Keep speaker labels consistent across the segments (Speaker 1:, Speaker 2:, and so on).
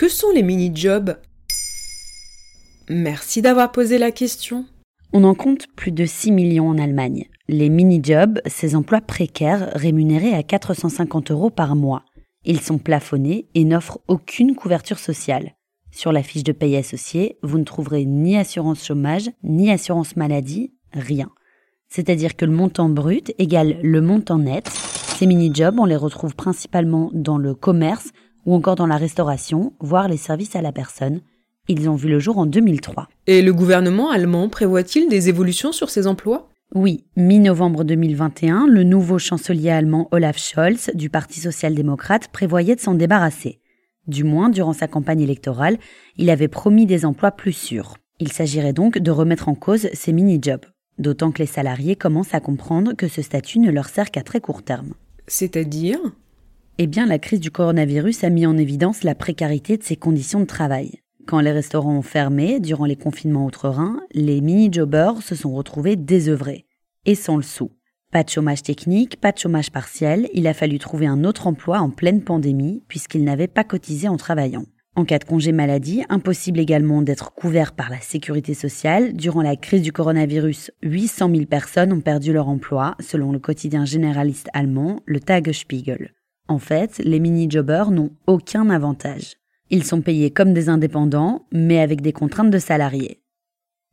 Speaker 1: Que sont les mini-jobs? Merci d'avoir posé la question.
Speaker 2: On en compte plus de 6 millions en Allemagne. Les mini-jobs, ces emplois précaires rémunérés à 450 euros par mois. Ils sont plafonnés et n'offrent aucune couverture sociale. Sur la fiche de paye associée, vous ne trouverez ni assurance chômage, ni assurance maladie, rien. C'est-à-dire que le montant brut égale le montant net. Ces mini-jobs, on les retrouve principalement dans le commerce ou encore dans la restauration, voire les services à la personne. Ils ont vu le jour en 2003.
Speaker 1: Et le gouvernement allemand prévoit-il des évolutions sur ces emplois?
Speaker 2: Oui, mi-novembre 2021, le nouveau chancelier allemand Olaf Scholz du Parti social-démocrate prévoyait de s'en débarrasser. Du moins, durant sa campagne électorale, il avait promis des emplois plus sûrs. Il s'agirait donc de remettre en cause ces mini-jobs, d'autant que les salariés commencent à comprendre que ce statut ne leur sert qu'à très court terme.
Speaker 1: C'est-à-dire?
Speaker 2: Eh bien, la crise du coronavirus a mis en évidence la précarité de ces conditions de travail. Quand les restaurants ont fermé durant les confinements outre-Rhin, les mini-jobbers se sont retrouvés désœuvrés et sans le sou. Pas de chômage technique, pas de chômage partiel, il a fallu trouver un autre emploi en pleine pandémie puisqu'ils n'avaient pas cotisé en travaillant. En cas de congé maladie, impossible également d'être couvert par la sécurité sociale. Durant la crise du coronavirus, 800 000 personnes ont perdu leur emploi, selon le quotidien généraliste allemand, le Tagesspiegel. En fait, les mini-jobbers n'ont aucun avantage. Ils sont payés comme des indépendants, mais avec des contraintes de salariés.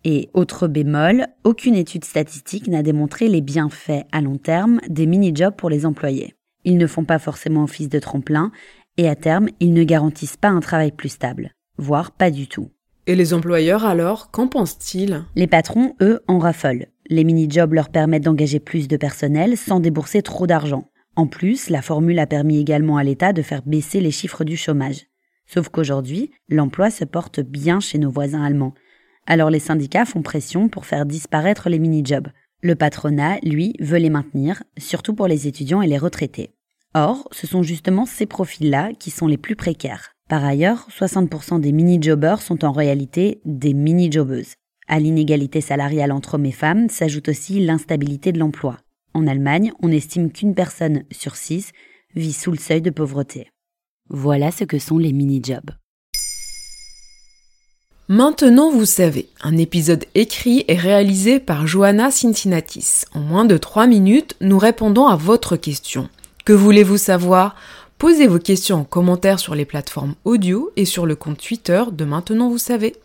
Speaker 2: Et autre bémol, aucune étude statistique n'a démontré les bienfaits à long terme des mini-jobs pour les employés. Ils ne font pas forcément office de tremplin et à terme, ils ne garantissent pas un travail plus stable, voire pas du tout.
Speaker 1: Et les employeurs alors, qu'en pensent-ils?
Speaker 2: Les patrons, eux, en raffolent. Les mini-jobs leur permettent d'engager plus de personnel sans débourser trop d'argent. En plus, la formule a permis également à l'État de faire baisser les chiffres du chômage. Sauf qu'aujourd'hui, l'emploi se porte bien chez nos voisins allemands. Alors les syndicats font pression pour faire disparaître les mini-jobs. Le patronat, lui, veut les maintenir, surtout pour les étudiants et les retraités. Or, ce sont justement ces profils-là qui sont les plus précaires. Par ailleurs, 60% des mini-jobbers sont en réalité des mini-jobbeuses. À l'inégalité salariale entre hommes et femmes s'ajoute aussi l'instabilité de l'emploi. En Allemagne, on estime qu'une personne sur six vit sous le seuil de pauvreté. Voilà ce que sont les mini-jobs.
Speaker 1: Maintenant vous savez, un épisode écrit et réalisé par Johanna Cincinnatis. En moins de 3 minutes, nous répondons à votre question. Que voulez-vous savoir? Posez vos questions en commentaire sur les plateformes audio et sur le compte Twitter de Maintenant vous savez.